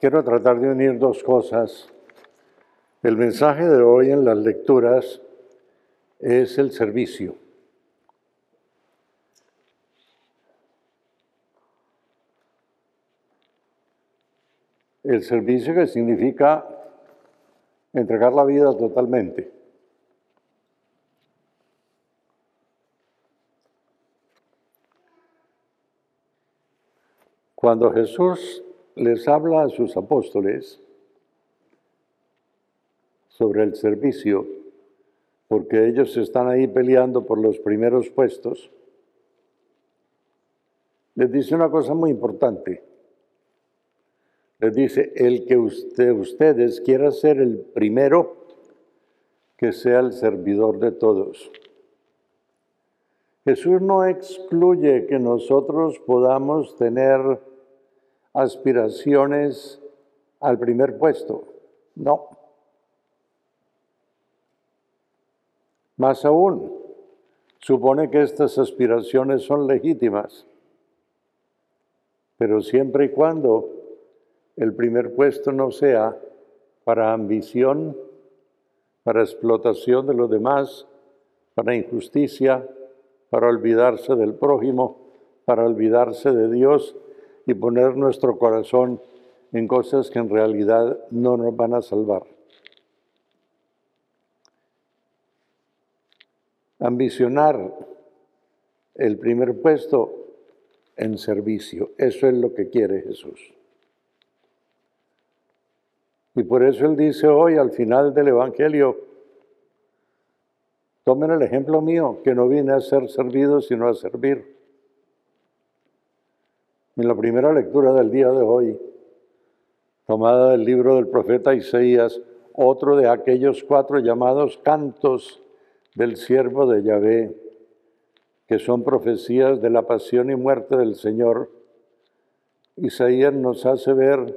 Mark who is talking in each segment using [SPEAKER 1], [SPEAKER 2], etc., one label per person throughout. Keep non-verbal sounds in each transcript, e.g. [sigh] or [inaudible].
[SPEAKER 1] quiero tratar de unir dos cosas. El mensaje de hoy en las lecturas es el servicio. El servicio que significa entregar la vida totalmente. Cuando Jesús les habla a sus apóstoles sobre el servicio, porque ellos están ahí peleando por los primeros puestos, les dice una cosa muy importante. Les dice, el que usted, ustedes quiera ser el primero, que sea el servidor de todos. Jesús no excluye que nosotros podamos tener aspiraciones al primer puesto. No. Más aún, supone que estas aspiraciones son legítimas, pero siempre y cuando el primer puesto no sea para ambición, para explotación de los demás, para injusticia, para olvidarse del prójimo, para olvidarse de Dios y poner nuestro corazón en cosas que en realidad no nos van a salvar. Ambicionar el primer puesto en servicio, eso es lo que quiere Jesús. Y por eso Él dice hoy al final del Evangelio, tomen el ejemplo mío, que no vine a ser servido sino a servir en la primera lectura del día de hoy, tomada del libro del profeta Isaías, otro de aquellos cuatro llamados cantos del siervo de Yahvé, que son profecías de la pasión y muerte del Señor. Isaías nos hace ver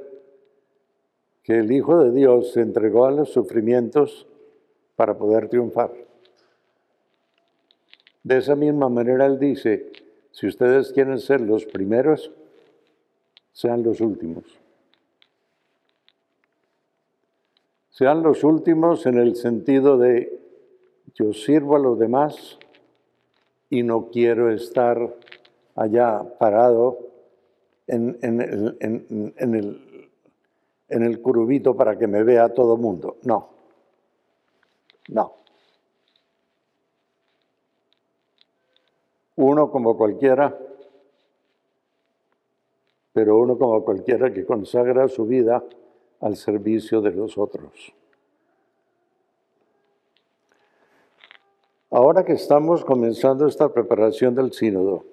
[SPEAKER 1] que el Hijo de Dios se entregó a los sufrimientos para poder triunfar. De esa misma manera él dice, si ustedes quieren ser los primeros, sean los últimos. Sean los últimos en el sentido de yo sirvo a los demás y no quiero estar allá parado en, el, en, el, curubito para que me vea todo el mundo. No, no. Uno como cualquiera pero uno como cualquiera que consagra su vida al servicio de los otros. Ahora que estamos comenzando esta preparación del sínodo,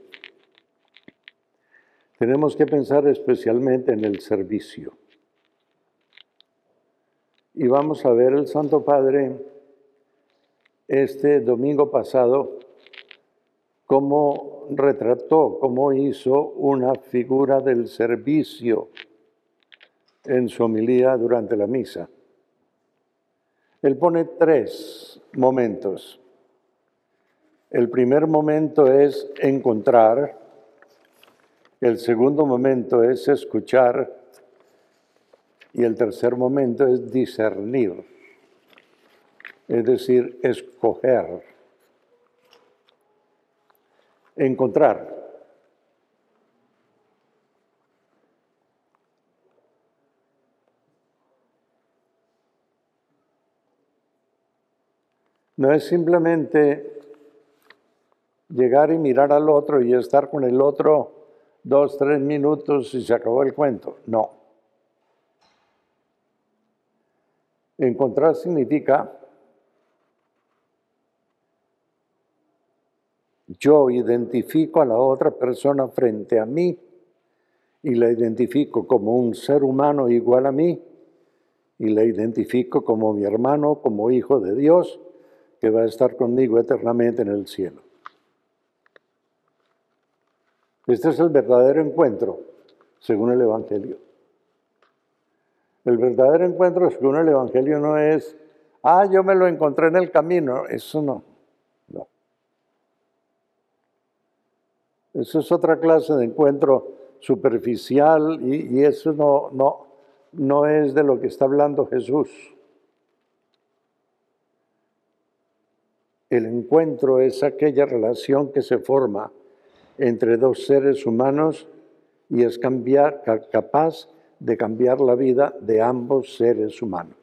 [SPEAKER 1] tenemos que pensar especialmente en el servicio. Y vamos a ver el Santo Padre este domingo pasado cómo retrató, cómo hizo una figura del servicio en su homilía durante la misa. Él pone tres momentos. El primer momento es encontrar, el segundo momento es escuchar y el tercer momento es discernir, es decir, escoger encontrar. No es simplemente llegar y mirar al otro y estar con el otro dos, tres minutos y se acabó el cuento. No. Encontrar significa Yo identifico a la otra persona frente a mí y la identifico como un ser humano igual a mí y la identifico como mi hermano, como hijo de Dios, que va a estar conmigo eternamente en el cielo. Este es el verdadero encuentro, según el Evangelio. El verdadero encuentro, según el Evangelio, no es, ah, yo me lo encontré en el camino, eso no. Eso es otra clase de encuentro superficial y, eso no, no, no es de lo que está hablando Jesús. El encuentro es aquella relación que se forma entre dos seres humanos y es capaz de cambiar la vida de ambos seres humanos.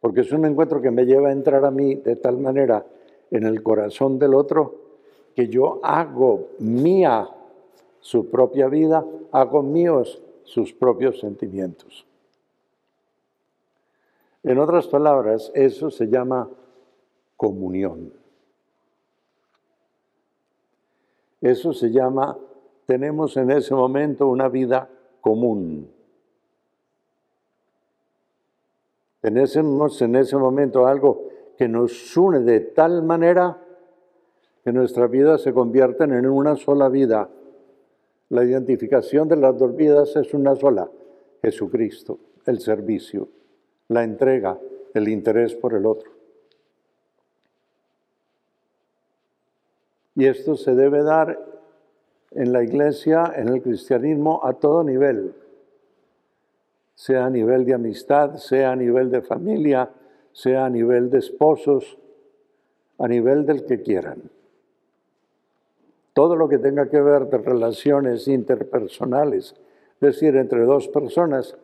[SPEAKER 1] Porque es un encuentro que me lleva a entrar a mí de tal manera en el corazón del otro que yo hago mía su propia vida, hago míos sus propios sentimientos. En otras palabras, eso se llama comunión. Eso se llama, tenemos en ese momento una vida común. Tenemos en ese momento algo que nos une de tal manera que nuestras vidas se convierten en una sola vida. La identificación de las dos vidas es una sola, Jesucristo, el servicio, la entrega, el interés por el otro. Y esto se debe dar en la iglesia, en el cristianismo, a todo nivel, sea a nivel de amistad, sea a nivel de familia, sea a nivel de esposos, a nivel del que quieran. Todo lo que tenga que ver de relaciones interpersonales, es decir, entre dos personas,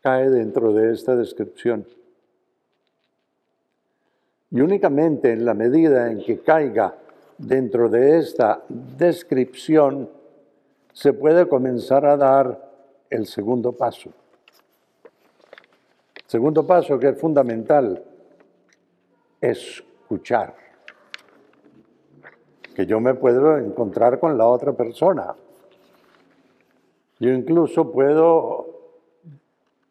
[SPEAKER 1] cae dentro de esta descripción. Y únicamente en la medida en que caiga dentro de esta descripción se puede comenzar a dar el segundo paso. Segundo paso que es fundamental, escuchar. Que yo me puedo encontrar con la otra persona. Yo incluso puedo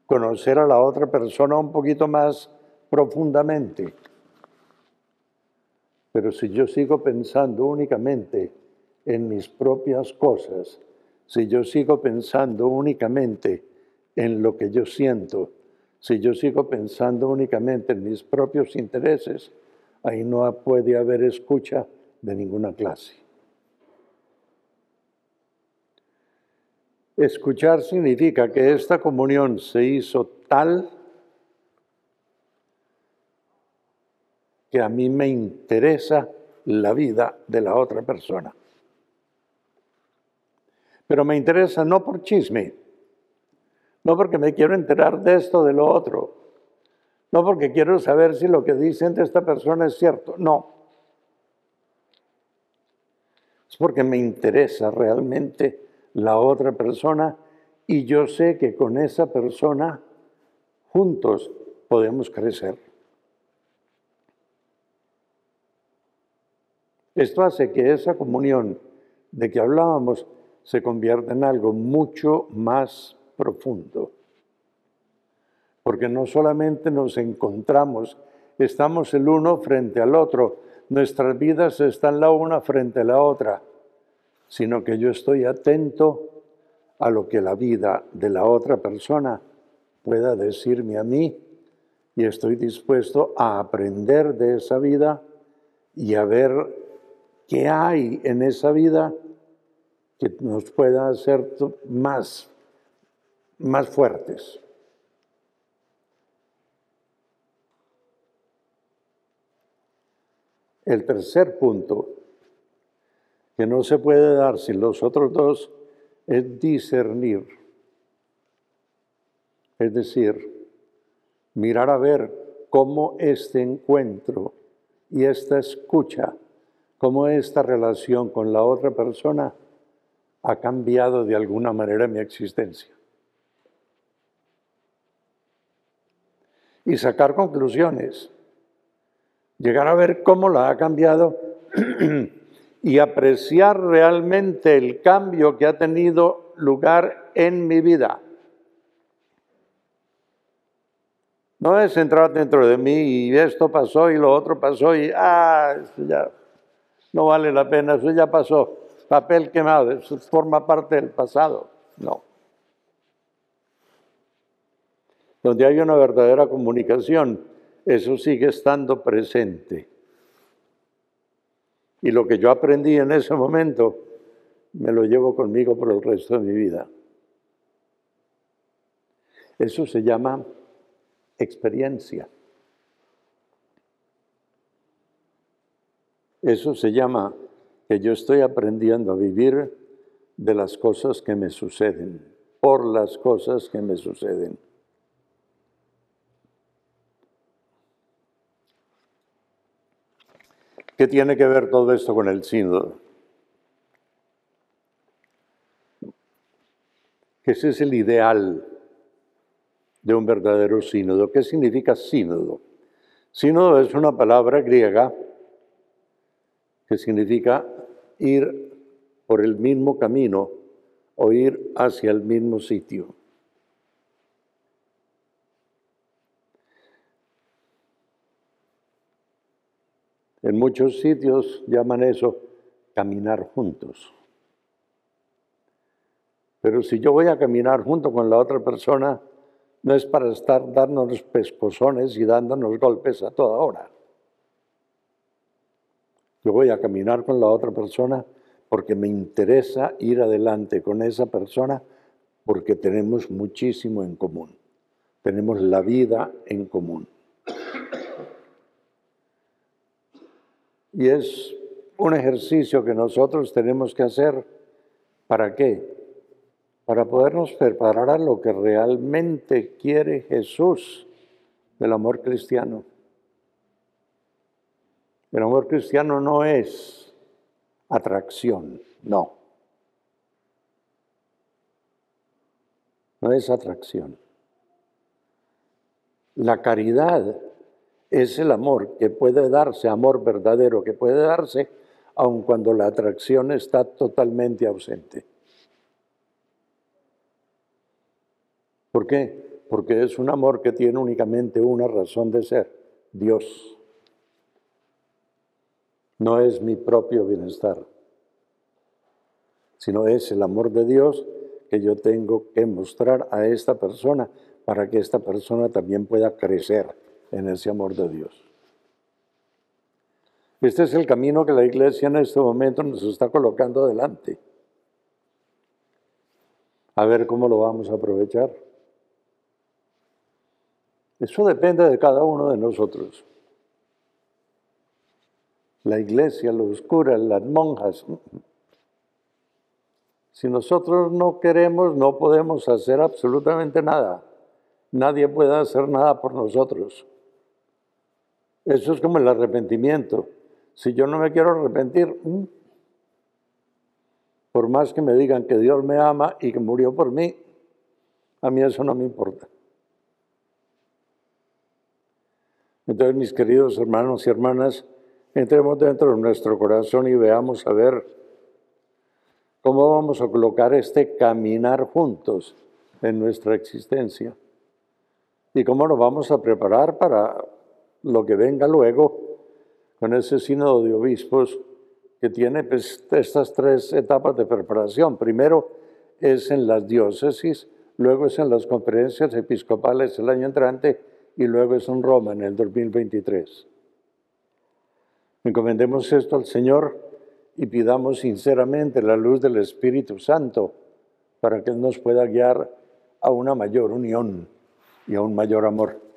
[SPEAKER 1] conocer a la otra persona un poquito más profundamente. Pero si yo sigo pensando únicamente en mis propias cosas, si yo sigo pensando únicamente en lo que yo siento, si yo sigo pensando únicamente en mis propios intereses, ahí no puede haber escucha de ninguna clase. Escuchar significa que esta comunión se hizo tal que a mí me interesa la vida de la otra persona. Pero me interesa no por chisme, no porque me quiero enterar de esto, de lo otro, no porque quiero saber si lo que dicen de esta persona es cierto, no. Es porque me interesa realmente la otra persona y yo sé que con esa persona juntos podemos crecer. Esto hace que esa comunión de que hablábamos se convierta en algo mucho más profundo. Porque no solamente nos encontramos, estamos el uno frente al otro, nuestras vidas están la una frente a la otra, sino que yo estoy atento a lo que la vida de la otra persona pueda decirme a mí y estoy dispuesto a aprender de esa vida y a ver ¿Qué hay en esa vida que nos pueda hacer más, más fuertes? El tercer punto, que no se puede dar sin los otros dos, es discernir. Es decir, mirar a ver cómo este encuentro y esta escucha cómo esta relación con la otra persona ha cambiado de alguna manera mi existencia. Y sacar conclusiones, llegar a ver cómo la ha cambiado [clears throat] y apreciar realmente el cambio que ha tenido lugar en mi vida. No es entrar dentro de mí y esto pasó y lo otro pasó y, ah, ya, no vale la pena, eso ya pasó, papel quemado, eso forma parte del pasado. No. Donde hay una verdadera comunicación, eso sigue estando presente. Y lo que yo aprendí en ese momento, me lo llevo conmigo por el resto de mi vida. Eso se llama experiencia. Eso se llama que yo estoy aprendiendo a vivir de las cosas que me suceden, por las cosas que me suceden. ¿Qué tiene que ver todo esto con el sínodo? Ese es el ideal de un verdadero sínodo. ¿Qué significa sínodo? Sínodo es una palabra griega que significa ir por el mismo camino o ir hacia el mismo sitio. En muchos sitios llaman eso caminar juntos. Pero si yo voy a caminar junto con la otra persona, no es para estar dándonos pescozones y dándonos golpes a toda hora. Yo voy a caminar con la otra persona porque me interesa ir adelante con esa persona porque tenemos muchísimo en común. Tenemos la vida en común. Y es un ejercicio que nosotros tenemos que hacer. ¿Para qué? Para podernos preparar a lo que realmente quiere Jesús del amor cristiano. El amor cristiano no es atracción, no. No es atracción. La caridad es el amor que puede darse, amor verdadero que puede darse, aun cuando la atracción está totalmente ausente. ¿Por qué? Porque es un amor que tiene únicamente una razón de ser, Dios. No es mi propio bienestar, sino es el amor de Dios que yo tengo que mostrar a esta persona para que esta persona también pueda crecer en ese amor de Dios. Este es el camino que la iglesia en este momento nos está colocando adelante. A ver cómo lo vamos a aprovechar. Eso depende de cada uno de nosotros. La iglesia, los curas, las monjas. Si nosotros no queremos, no podemos hacer absolutamente nada. Nadie puede hacer nada por nosotros. Eso es como el arrepentimiento. Si yo no me quiero arrepentir, mm, por más que me digan que Dios me ama y que murió por mí, a mí eso no me importa. Entonces, mis queridos hermanos y hermanas, entremos dentro de nuestro corazón y veamos a ver cómo vamos a colocar este caminar juntos en nuestra existencia y cómo nos vamos a preparar para lo que venga luego con ese sínodo de obispos que tiene pues, estas tres etapas de preparación. Primero es en las diócesis, luego es en las conferencias episcopales el año entrante y luego es en Roma en el 2023. Encomendemos esto al Señor y pidamos sinceramente la luz del Espíritu Santo para que Él nos pueda guiar a una mayor unión y a un mayor amor.